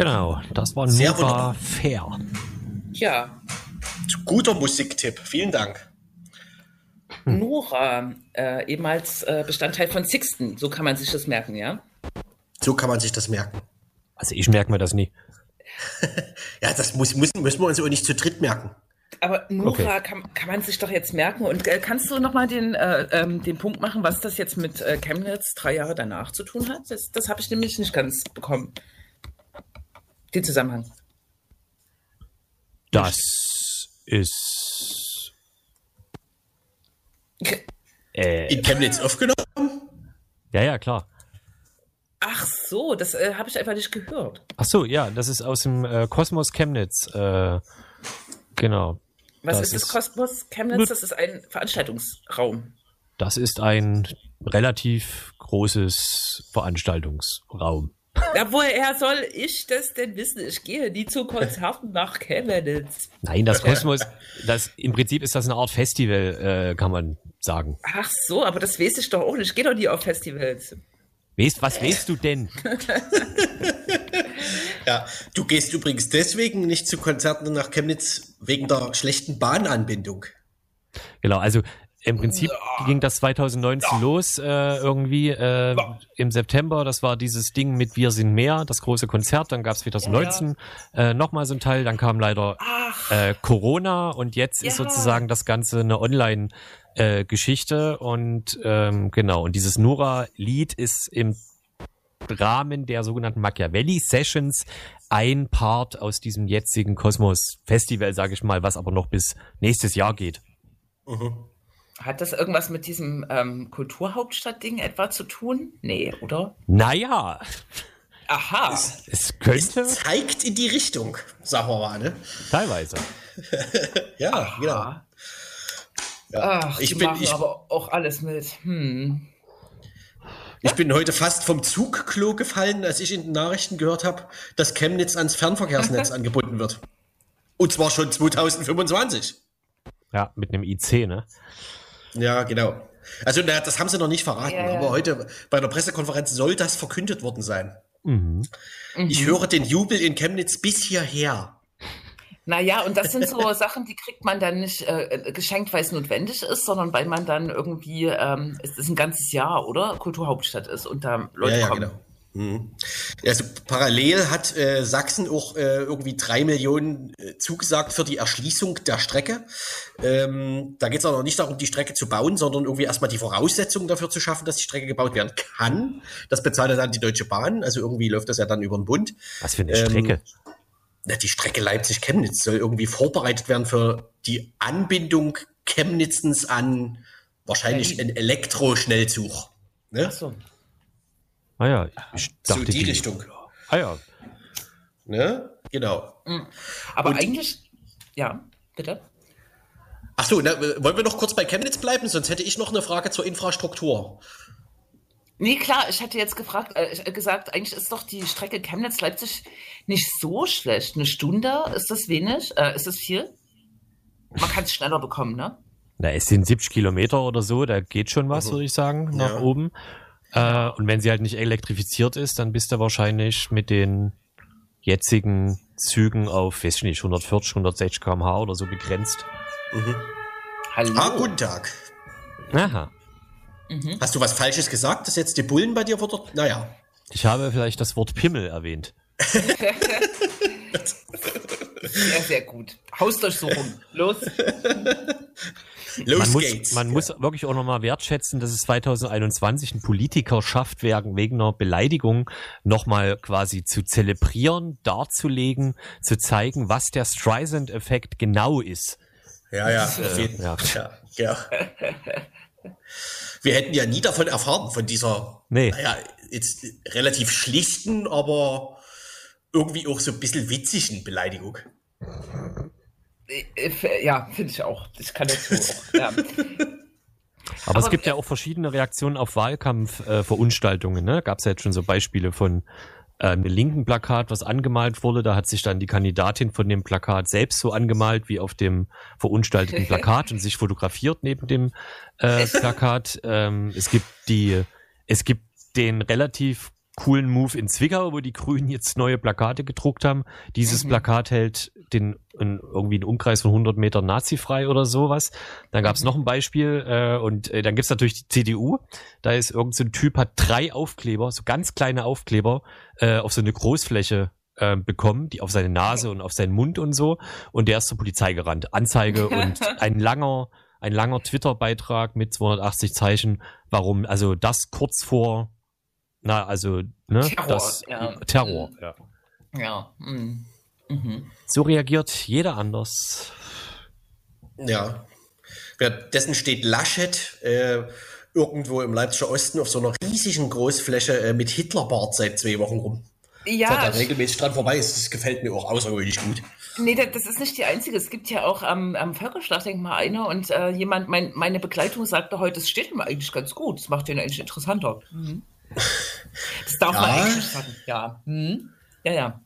Genau, das war Sehr Nora Fair. Ja. Guter Musiktipp, vielen Dank. Hm. Nora, äh, eben als äh, Bestandteil von Sixten, so kann man sich das merken, ja? So kann man sich das merken. Also ich merke mir das nie. ja, das muss, müssen, müssen wir uns aber nicht zu dritt merken. Aber Nora okay. kann, kann man sich doch jetzt merken. Und äh, kannst du nochmal den, äh, ähm, den Punkt machen, was das jetzt mit äh, Chemnitz drei Jahre danach zu tun hat? Das, das habe ich nämlich nicht ganz bekommen den Zusammenhang? Das ist. Äh, In Chemnitz aufgenommen? Ja, ja, klar. Ach so, das äh, habe ich einfach nicht gehört. Ach so, ja, das ist aus dem äh, Kosmos Chemnitz. Äh, genau. Was das ist das Kosmos Chemnitz? Das ist ein Veranstaltungsraum. Das ist ein relativ großes Veranstaltungsraum. Ja, woher soll ich das denn wissen? Ich gehe nie zu Konzerten nach Chemnitz. Nein, das Kosmos, das, im Prinzip ist das eine Art Festival, äh, kann man sagen. Ach so, aber das weiß ich doch auch nicht. Ich gehe doch nie auf Festivals. Weißt, was weißt du denn? ja, du gehst übrigens deswegen nicht zu Konzerten nach Chemnitz wegen der schlechten Bahnanbindung. Genau, also im Prinzip ja. ging das 2019 ja. los, äh, irgendwie äh, ja. im September. Das war dieses Ding mit Wir sind mehr, das große Konzert. Dann gab es 2019 äh, nochmal so ein Teil. Dann kam leider äh, Corona und jetzt ist sozusagen das Ganze eine Online-Geschichte. und ähm, genau, und dieses Nora-Lied ist im Rahmen der sogenannten Machiavelli Sessions ein Part aus diesem jetzigen Kosmos Festival, sage ich mal, was aber noch bis nächstes Jahr geht. Mhm. Hat das irgendwas mit diesem ähm, Kulturhauptstadt-Ding etwa zu tun? Nee, oder? Naja. Aha. Es, es könnte. Es zeigt in die Richtung, sagen wir mal, ne? Teilweise. ja, Aha. genau. Ja. Ach, ich bin ich, aber auch alles mit. Hm. Ich bin heute fast vom Zugklo gefallen, als ich in den Nachrichten gehört habe, dass Chemnitz ans Fernverkehrsnetz angebunden wird. Und zwar schon 2025. Ja, mit einem IC, ne? Ja, genau. Also na, das haben sie noch nicht verraten, ja, ja. aber heute bei der Pressekonferenz soll das verkündet worden sein. Mhm. Ich mhm. höre den Jubel in Chemnitz bis hierher. Naja, und das sind so Sachen, die kriegt man dann nicht äh, geschenkt, weil es notwendig ist, sondern weil man dann irgendwie, ähm, es ist ein ganzes Jahr, oder? Kulturhauptstadt ist und da Leute ja, ja, kommen. Genau. Mhm. Also parallel hat äh, Sachsen auch äh, irgendwie drei Millionen äh, zugesagt für die Erschließung der Strecke. Ähm, da geht es auch nicht darum, die Strecke zu bauen, sondern irgendwie erstmal die Voraussetzungen dafür zu schaffen, dass die Strecke gebaut werden kann. Das bezahlt dann die Deutsche Bahn. Also irgendwie läuft das ja dann über den Bund. Was für eine ähm, Strecke? Na, die Strecke Leipzig-Chemnitz soll irgendwie vorbereitet werden für die Anbindung Chemnitzens an wahrscheinlich einen Elektroschnellzug. Ne? Ach so. Ah ja, ich dachte, so die, die Richtung. Ah ja. Ne? Genau. Mhm. Aber Und- eigentlich, ja, bitte. Ach so, na, wollen wir noch kurz bei Chemnitz bleiben? Sonst hätte ich noch eine Frage zur Infrastruktur. Nee, klar, ich hatte jetzt gefragt, äh, äh, gesagt, eigentlich ist doch die Strecke Chemnitz-Leipzig nicht so schlecht. Eine Stunde, ist das wenig? Äh, ist das viel? Man kann es schneller bekommen, ne? Na, es sind 70 Kilometer oder so, da geht schon was, Mhm. würde ich sagen, nach Ja. oben. Äh, und wenn sie halt nicht elektrifiziert ist, dann bist du wahrscheinlich mit den jetzigen Zügen auf, weiß ich nicht, 140, 160 km/h oder so begrenzt. Hallo. Ah, guten Tag. Aha. Mhm. Hast du was Falsches gesagt, dass jetzt die Bullen bei dir vor der... Naja. Ich habe vielleicht das Wort Pimmel erwähnt. Sehr, sehr gut. Hausdurchsuchung. Los. Los man muss, geht's. man muss wirklich auch nochmal wertschätzen, dass es 2021 ein Politiker schafft, wegen, wegen einer Beleidigung nochmal quasi zu zelebrieren, darzulegen, zu zeigen, was der Streisand-Effekt genau ist. ja, ja, auf jeden ja. ja, ja. Wir hätten ja nie davon erfahren, von dieser, Nee. naja, jetzt relativ schlichten, aber irgendwie auch so ein bisschen witzigen Beleidigung. Äh, äh, Ja, finde ich auch. Ich kann dazu auch. Ja. Aber, es Aber- gibt ja auch verschiedene Reaktionen auf Wahlkampfveranstaltungen. Äh, ne? Gab es ja jetzt schon so Beispiele von äh, einem linken Plakat, was angemalt wurde. Da hat sich dann die Kandidatin von dem Plakat selbst so angemalt wie auf dem verunstalteten Plakat und sich fotografiert neben dem äh, Plakat. Ähm, es gibt die, es gibt den relativ coolen Move in Zwickau, wo die Grünen jetzt neue Plakate gedruckt haben. Dieses Mhm. Plakat hält den in, irgendwie einen Umkreis von 100 Metern nazifrei oder sowas. Dann gab es noch ein Beispiel äh, und äh, dann gibt's natürlich die CDU. Da ist irgend so ein Typ, hat drei Aufkleber, so ganz kleine Aufkleber äh, auf so eine Großfläche äh, bekommen, die auf seine Nase und auf seinen Mund und so. Und der ist zur Polizei gerannt. Anzeige und ein langer, ein langer Twitter-Beitrag mit 280 Zeichen, warum, also das kurz vor, na, also, ne, Terror, das ja. Terror, ja. Ja. mhm. Mhm. So reagiert jeder anders. Ja. Währenddessen steht Laschet äh, irgendwo im Leipziger Osten auf so einer riesigen Großfläche äh, mit Hitlerbart seit zwei Wochen rum. Fährt Ja, da regelmäßig dran vorbei. Das, das gefällt mir auch außergewöhnlich gut. nee, das, ist nicht die einzige. Es gibt ja auch am, am Völkerschlachtdenkmal eine und äh, jemand, mein, meine Begleitung sagte heute, es steht ihm eigentlich ganz gut. Das macht den eigentlich interessanter. Mhm. Das darf man Ja. eigentlich nicht sagen. Ja. Mhm. Ja, ja.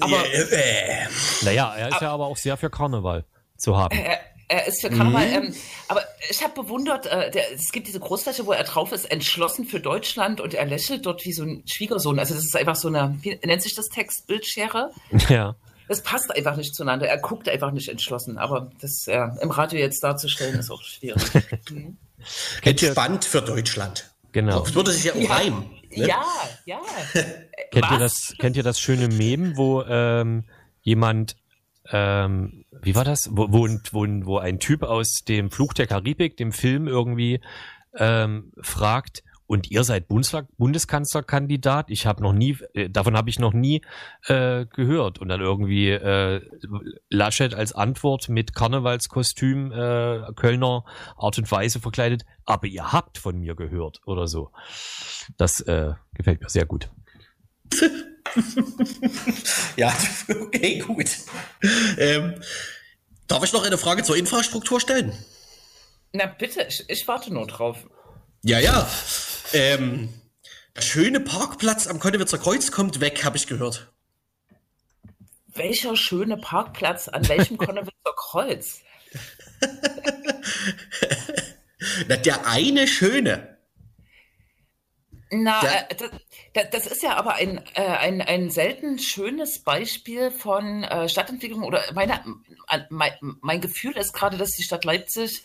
Aber äh, äh, Naja, er ist ja aber auch sehr für Karneval zu haben. er, er ist für Karneval. Mhm. Ähm, aber ich habe bewundert, äh, der, es gibt diese Großfläche, wo er drauf ist, entschlossen für Deutschland und er lächelt dort wie so ein Schwiegersohn. Also das ist einfach so eine, wie nennt sich das Text, Bildschere? Ja. Das passt einfach nicht zueinander. Er guckt einfach nicht entschlossen. Aber das äh, im Radio jetzt darzustellen, ist auch schwierig. Mhm. Kennt ihr, entspannt für Deutschland. Genau. Das würde sich ja auch Ja. reimen. Ne? Ja, ja. Kennt ihr, das, kennt ihr das schöne Meme, wo ähm, jemand, ähm, wie war das? Wo, wo, wo, wo ein Typ aus dem Fluch der Karibik, dem Film irgendwie, ähm, fragt, und ihr seid Bundeskanzlerkandidat? Ich habe noch nie, äh, davon habe ich noch nie äh, gehört. Und dann irgendwie äh, Laschet als Antwort mit Karnevalskostüm, äh, Kölner Art und Weise verkleidet. Aber ihr habt von mir gehört oder so. Das äh, gefällt mir sehr gut. Ja, okay, gut. Ähm, darf ich noch eine Frage zur Infrastruktur stellen? Na bitte, ich, ich warte nur drauf. Ja, ja. Ähm, der schöne Parkplatz am Konnewitzer Kreuz kommt weg, habe ich gehört. Welcher schöne Parkplatz an welchem Konnewitzer Kreuz? Na, der eine schöne. Na, äh, das, das, ist ja aber ein, äh, ein, ein selten schönes Beispiel von äh, Stadtentwicklung oder meine, mein, mein Gefühl ist gerade, dass die Stadt Leipzig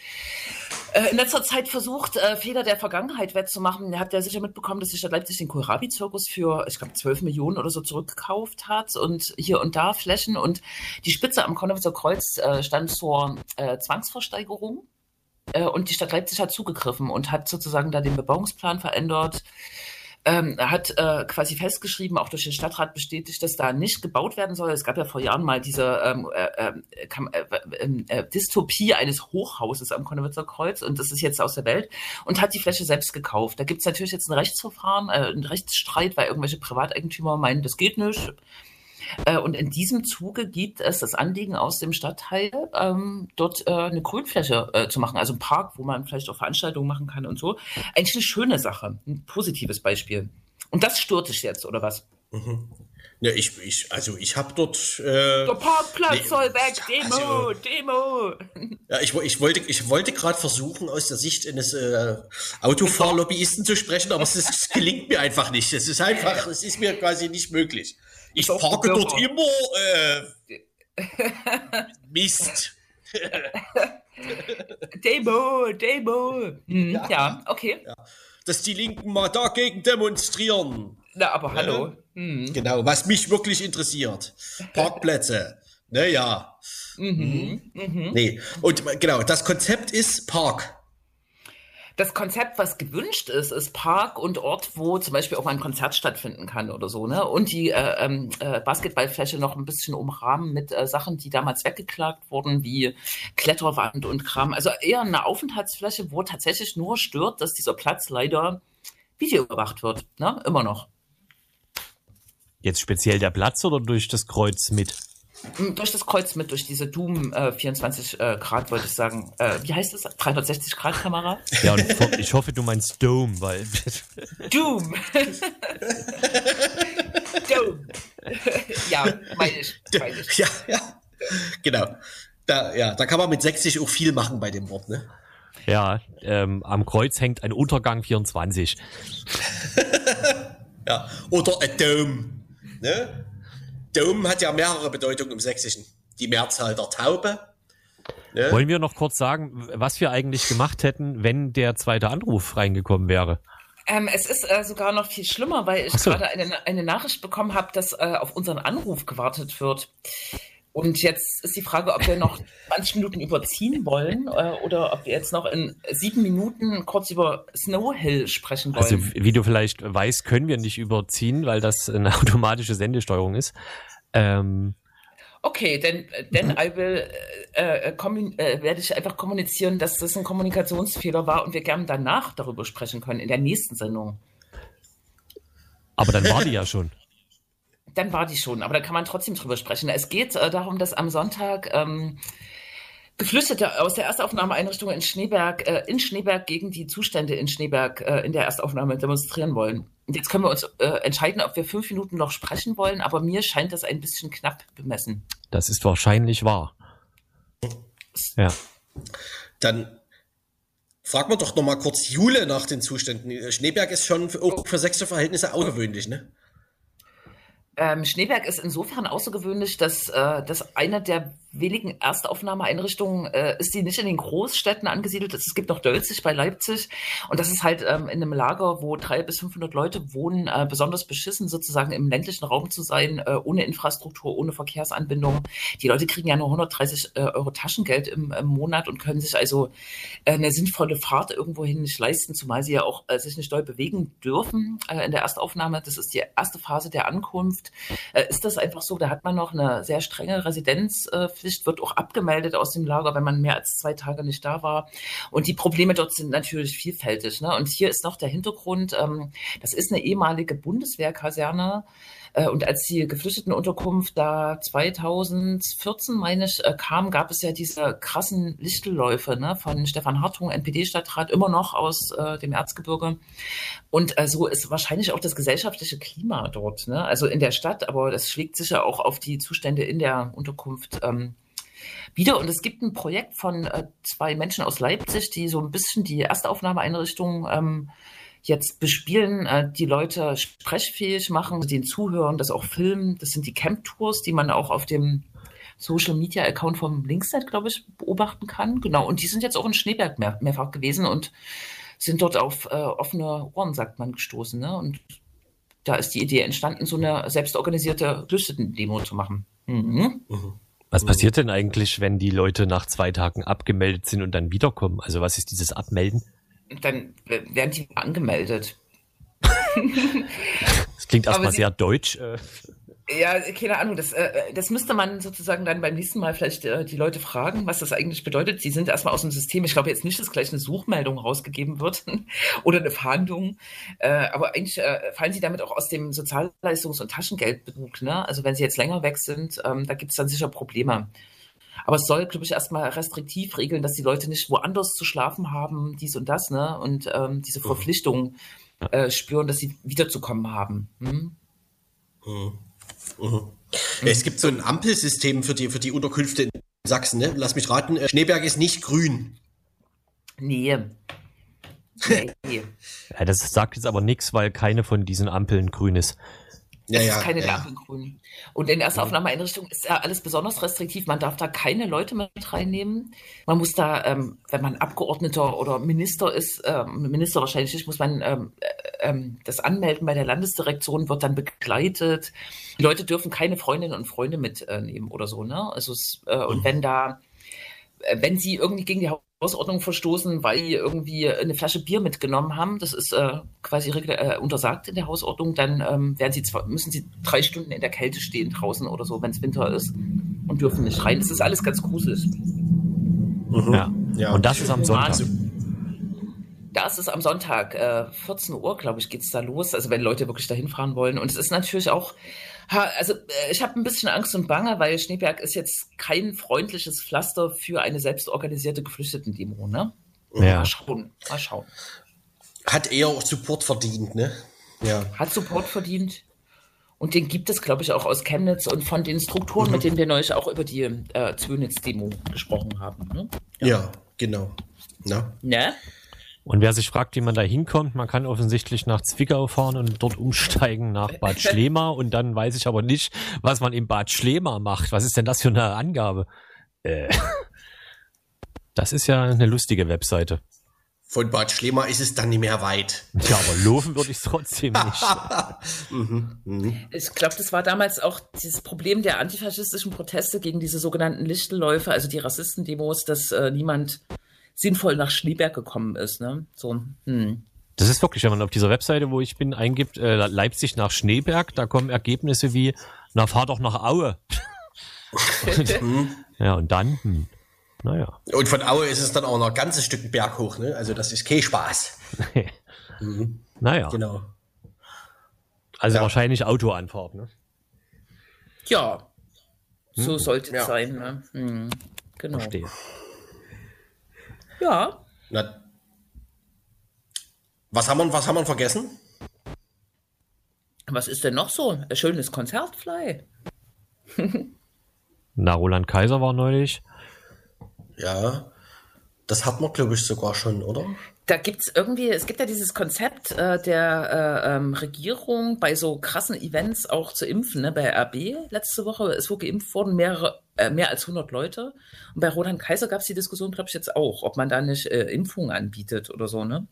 äh, in letzter Zeit versucht, äh, Fehler der Vergangenheit wettzumachen. Ihr habt ja sicher mitbekommen, dass die Stadt Leipzig den Kohlrabi-Zirkus für, ich glaube, 12 Millionen oder so zurückgekauft hat und hier und da Flächen. Und die Spitze am Konnewitzer Kreuz äh, stand zur äh, ähm, hat äh, quasi festgeschrieben, auch durch den Stadtrat bestätigt, dass da nicht gebaut werden soll. Es gab ja vor Jahren mal diese ähm, äh, äh, äh, ähm, äh, Dystopie eines Hochhauses am Konnewitzer Kreuz und das ist jetzt aus der Welt und hat die Fläche selbst gekauft. Da gibt es natürlich jetzt ein Rechtsverfahren, äh, einen Rechtsstreit, weil irgendwelche Privateigentümer meinen, das geht nicht. Äh, und in diesem Zuge gibt es das Anliegen aus dem Stadtteil, ähm, dort äh, eine Grünfläche äh, zu machen, also ein Park, wo man vielleicht auch Veranstaltungen machen kann und so. Eigentlich eine schöne Sache, ein positives Beispiel. Und das stört dich jetzt, oder was? Mhm. Ja, ich, ich, also ich habe dort. Äh, Der Parkplatz nee, soll weg, Demo, also, Demo. Ja, ich, ich wollte, ich wollte gerade versuchen, aus der Sicht eines äh, Autofahrlobbyisten zu sprechen, aber es, ist, es gelingt mir einfach nicht. Es ist einfach, es ist mir quasi nicht möglich. Ich parke dort immer äh, Mist. Demo, Demo. Hm, ja. ja. okay. Ja. Dass die Linken mal dagegen demonstrieren. Na, aber hallo. Hm. Genau, was mich wirklich interessiert. Parkplätze. Naja. Mhm. Mhm. mhm. Nee. Und genau, das Konzept ist Park das Konzept, was gewünscht ist, ist Park und Ort, wo zum Beispiel auch ein Konzert stattfinden kann oder so, ne? Und die äh, ähm, äh, Basketballfläche noch ein bisschen umrahmen mit äh, Sachen, die damals weggeklagt wurden, wie Kletterwand und Kram. Also eher eine Aufenthaltsfläche, wo tatsächlich nur stört, dass dieser Platz leider Video überwacht wird, ne? Immer noch. Jetzt speziell der Platz oder durch das Kreuz mit? Durch das Kreuz mit, durch diese Doom äh, 24 äh, Grad, wollte ich sagen. Äh, wie heißt das? 360 Grad Kamera? Ja, und ich hoffe, du meinst Dome, weil. Doom! Dome! ja, meine ich, meine ich. Ja, ja. Genau. Da, ja, da kann man mit 60 auch viel machen bei dem Wort, ne? Ja, ähm, am Kreuz hängt ein Untergang 24. ja, oder a Dome. Ne? Dom hat ja mehrere Bedeutungen im Sächsischen. Die Mehrzahl der Taube. Ne? Wollen wir noch kurz sagen, was wir eigentlich gemacht hätten, wenn der zweite Anruf reingekommen wäre? Ähm, es ist äh, sogar noch viel schlimmer, weil ich so. gerade eine, eine Nachricht bekommen habe, dass äh, auf unseren Anruf gewartet wird. Und jetzt ist die Frage, ob wir noch 20 Minuten überziehen wollen äh, oder ob wir jetzt noch in sieben Minuten kurz über Snow Hill sprechen wollen. Also wie du vielleicht weißt, können wir nicht überziehen, weil das eine automatische Sendesteuerung ist. Ähm, Okay, denn, denn mhm. I will, äh, äh, äh, werde ich einfach kommunizieren, dass das ein Kommunikationsfehler war und wir gerne danach darüber sprechen können, in der nächsten Sendung. Aber dann war die ja schon dann war die schon, aber da kann man trotzdem drüber sprechen. Es geht äh, darum, dass am Sonntag ähm, Geflüchtete aus der Erstaufnahmeeinrichtung in Schneeberg, äh, in Schneeberg gegen die Zustände in Schneeberg äh, in der Erstaufnahme demonstrieren wollen. Und jetzt können wir uns äh, entscheiden, ob wir fünf Minuten noch sprechen wollen, aber mir scheint das ein bisschen knapp bemessen. Das ist wahrscheinlich wahr. Ja. Dann fragen wir doch noch mal kurz Jule nach den Zuständen. Schneeberg ist schon für, auch für sechste Verhältnisse außergewöhnlich, ne? Ähm, Schneeberg ist insofern außergewöhnlich, dass äh, das eine der wenigen Erstaufnahmeeinrichtungen äh, ist, die nicht in den Großstädten angesiedelt. Es gibt noch Dölzig bei Leipzig und das ist halt ähm, in einem Lager, wo drei bis 500 Leute wohnen, äh, besonders beschissen sozusagen im ländlichen Raum zu sein, äh, ohne Infrastruktur, ohne Verkehrsanbindung. Die Leute kriegen ja nur 130 äh, Euro Taschengeld im, im Monat und können sich also äh, eine sinnvolle Fahrt irgendwohin nicht leisten, zumal sie ja auch äh, sich nicht doll bewegen dürfen äh, in der Erstaufnahme. Das ist die erste Phase der Ankunft. Äh, ist das einfach so, da hat man noch eine sehr strenge Residenz äh, Pflicht wird auch abgemeldet aus dem Lager, wenn man mehr als zwei Tage nicht da war. Und die Probleme dort sind natürlich vielfältig. Ne? Und hier ist noch der Hintergrund, ähm, das ist eine ehemalige Bundeswehrkaserne. Äh, und als die Geflüchtetenunterkunft da 2014, meine ich, äh, kam, gab es ja diese krassen Lichtelläufe ne, von Stefan Hartung, NPD-Stadtrat, immer noch aus äh, dem Erzgebirge. Und äh, so ist wahrscheinlich auch das gesellschaftliche Klima dort. Ne? Also in der Stadt, aber das schlägt sicher auch auf die Zustände in der Unterkunft ähm, wieder. Und es gibt ein Projekt von äh, zwei Menschen aus Leipzig, die so ein bisschen die Erstaufnahmeeinrichtung ähm, jetzt bespielen, äh, die Leute sprechfähig machen, den zuhören, das auch filmen. Das sind die Camp-Tours, die man auch auf dem Social Media Account vom Linksnet, glaube ich, beobachten kann. Genau. Und die sind jetzt auch in Schneeberg mehr, mehrfach gewesen und sind dort auf äh, offene Ohren, sagt man, gestoßen. Ne? Und da ist die Idee entstanden, so eine selbstorganisierte Flüchtenden-Demo zu machen. Mhm. Mhm. Was passiert denn eigentlich, wenn die Leute nach zwei Tagen abgemeldet sind und dann wiederkommen? Also was ist dieses Abmelden? Dann werden die angemeldet. das klingt erstmal sehr deutsch. Äh. Ja, keine Ahnung, das, äh, das müsste man sozusagen dann beim nächsten Mal vielleicht äh, die Leute fragen, was das eigentlich bedeutet. Sie sind erstmal aus dem System. Ich glaube jetzt nicht, dass gleich eine Suchmeldung rausgegeben wird oder eine Fahndung. Äh, aber eigentlich äh, fallen sie damit auch aus dem Sozialleistungs- und Taschengeldbetrug. Ne? Also wenn sie jetzt länger weg sind, ähm, da gibt es dann sicher Probleme. Aber es soll, glaube ich, erstmal restriktiv regeln, dass die Leute nicht woanders zu schlafen haben, dies und das, ne? Und ähm, diese mhm. Verpflichtung äh, spüren, dass sie wiederzukommen haben. Hm? Mhm. Mhm. Es gibt so ein Ampelsystem für die, für die Unterkünfte in Sachsen, ne? Lass mich raten, äh, Schneeberg ist nicht grün. Nee. nee. ja, das sagt jetzt aber nichts, weil keine von diesen Ampeln grün ist. Ja, es ja, ist keine ja. Lampengrün. Und in erster Aufnahmeeinrichtung ist ja alles besonders restriktiv. Man darf da keine Leute mit reinnehmen. Man muss da, ähm, wenn man Abgeordneter oder Minister ist, ähm, Minister wahrscheinlich nicht, muss man ähm, äh, ähm, das anmelden bei der Landesdirektion, wird dann begleitet. Die Leute dürfen keine Freundinnen und Freunde mitnehmen oder so. Ne? Also es, äh, und mhm. wenn da, äh, wenn sie irgendwie gegen die Hausordnung verstoßen, weil die irgendwie eine Flasche Bier mitgenommen haben. Das ist äh, quasi äh, untersagt in der Hausordnung. Dann ähm, werden sie zwar, müssen sie drei Stunden in der Kälte stehen draußen oder so, wenn es Winter ist und dürfen nicht rein. Das ist alles ganz gruselig. Mhm. Ja. ja. Und das ist am Sonntag. Das ist am Sonntag, äh, 14 Uhr, glaube ich, geht es da los. Also wenn Leute wirklich dahin fahren wollen. Und es ist natürlich auch also äh, ich habe ein bisschen Angst und Bange, weil Schneeberg ist jetzt kein freundliches Pflaster für eine selbstorganisierte Geflüchteten-Demo, ne? Ja. Mal schauen, mal schauen. Hat eher auch Support verdient, ne? Ja. Hat Support verdient. Und den gibt es, glaube ich, auch aus Chemnitz und von den Strukturen, mhm. mit denen wir neulich auch über die äh, Zwönitz-Demo gesprochen haben. Ne? Ja. ja, genau. Na? Ne? Und wer sich fragt, wie man da hinkommt, man kann offensichtlich nach Zwickau fahren und dort umsteigen nach Bad Schlema und dann weiß ich aber nicht, was man in Bad Schlema macht. Was ist denn das für eine Angabe? Äh, das ist ja eine lustige Webseite. Von Bad Schlema ist es dann nicht mehr weit. Ja, aber laufen würde ich es trotzdem nicht. mhm. Ich glaube, das war damals auch dieses Problem der antifaschistischen Proteste gegen diese sogenannten Lichtenläufe, also die Rassistendemos, dass äh, niemand sinnvoll nach Schneeberg gekommen ist. Ne? So, hm. Das ist wirklich, wenn man auf dieser Webseite, wo ich bin, eingibt, äh, Leipzig nach Schneeberg, da kommen Ergebnisse wie, na fahr doch nach Aue. ja, und dann, hm, naja. Und von Aue ist es dann auch noch ein ganzes Stück Berg hoch, ne? Also das ist kein Spaß. mhm. Naja. Genau. Also ja. wahrscheinlich Autoanfahrt, ne? Ja, so hm. sollte es ja. sein, ne? Hm. Genau. Verstehe. Ja. Na, was haben wir, was haben wir vergessen? Was ist denn noch so? Ein schönes Konzert, Fly. Na, Roland Kaiser war neulich. Ja, das hat man, glaube ich, sogar schon, oder? Da gibt es irgendwie, es gibt ja dieses Konzept äh, der äh, ähm, Regierung bei so krassen Events auch zu impfen. Ne? Bei RB letzte Woche ist wo geimpft worden, mehrere, äh, mehr als 100 Leute. Und bei Roland Kaiser gab es die Diskussion, glaube ich, jetzt auch, ob man da nicht äh, Impfungen anbietet oder so, ne?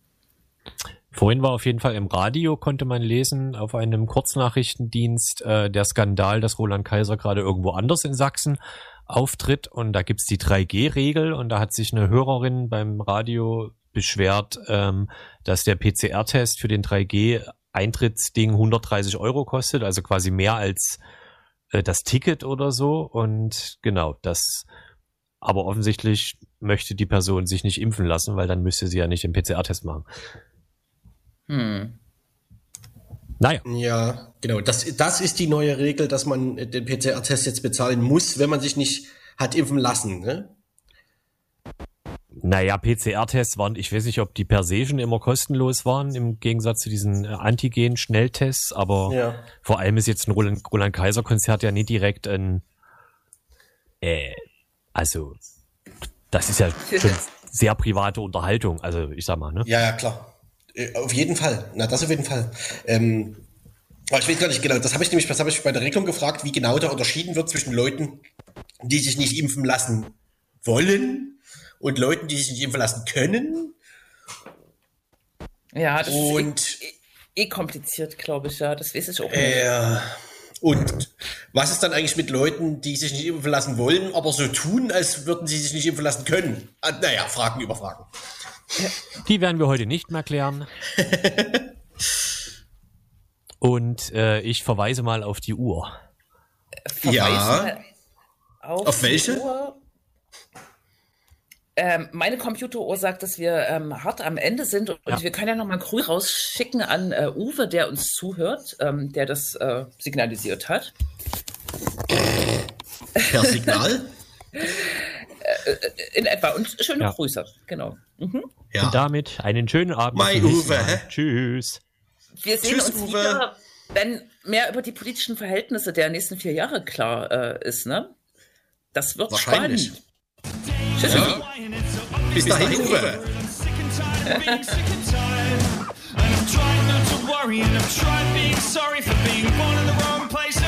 Vorhin war auf jeden Fall im Radio, konnte man lesen, auf einem Kurznachrichtendienst, äh, der Skandal, dass Roland Kaiser gerade irgendwo anders in Sachsen auftritt. Und da gibt's die 3G-Regel und da hat sich eine Hörerin beim Radio beschwert, ähm, dass der PCR-Test für den 3G-Eintrittsding 130 Euro kostet, also quasi mehr als äh, das Ticket oder so. Und genau, das aber offensichtlich möchte die Person sich nicht impfen lassen, weil dann müsste sie ja nicht den PCR-Test machen. Hm. Naja. Ja, genau. Das, das ist die neue Regel, dass man den PCR-Test jetzt bezahlen muss, wenn man sich nicht hat impfen lassen. Ne? Naja, PCR-Tests waren, ich weiß nicht, ob die per se schon immer kostenlos waren, im Gegensatz zu diesen äh, Antigen-Schnelltests, aber ja. vor allem ist jetzt ein Roland, Roland Kaiser-Konzert ja nicht direkt ein, äh, also, das ist ja schon sehr private Unterhaltung, also ich sag mal, ne? Ja, ja, klar. Äh, auf jeden Fall. Na, das auf jeden Fall. Ähm, aber ich weiß gar nicht genau, das habe ich nämlich, das habe ich bei der Regelung gefragt, wie genau da unterschieden wird zwischen Leuten, die sich nicht impfen lassen wollen und Leuten, die sich nicht impfen lassen können. Ja, das und, ist eh, eh, eh kompliziert, glaube ich, ja. Das weiß ich auch nicht. Äh, und was ist dann eigentlich mit Leuten, die sich nicht impfen lassen wollen, aber so tun, als würden sie sich nicht impfen lassen können? Ah, naja, Fragen über Fragen. Die werden wir heute nicht mehr klären. Und äh, ich verweise mal auf die Uhr. Verweise ja. Auf, auf welche? Uhr. Ähm, meine Computeruhr sagt, dass wir ähm, hart am Ende sind und ja. wir können ja noch mal Grüß rausschicken an äh, Uwe, der uns zuhört, ähm, der das äh, signalisiert hat. Per Signal? Äh, in etwa. Und schöne ja. Grüße, genau. Mhm. Ja. Und damit einen schönen Abend. Mein Uwe. Tschüss. Wir sehen Tschüss, uns Uwe. wieder, wenn mehr über die politischen Verhältnisse der nächsten vier Jahre klar äh, ist. Ne? Das wird spannend. Tschüss. Ja. Bis dahin, Uwe. trying not to worry and I'm trying being sorry for being born in the wrong place